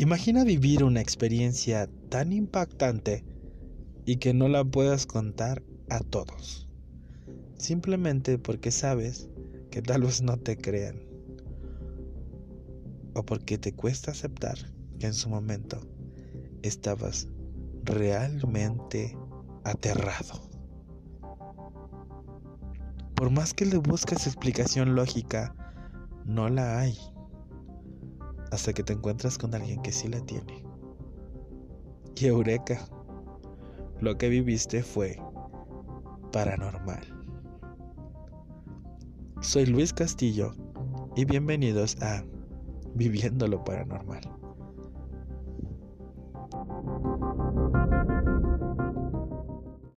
Imagina vivir una experiencia tan impactante y que no la puedas contar a todos, simplemente porque sabes que tal vez no te crean o porque te cuesta aceptar que en su momento estabas realmente aterrado. Por más que le busques explicación lógica, no la hay hasta que te encuentras con alguien que sí la tiene. Y eureka, lo que viviste fue paranormal. Soy Luis Castillo y bienvenidos a Viviendo lo Paranormal.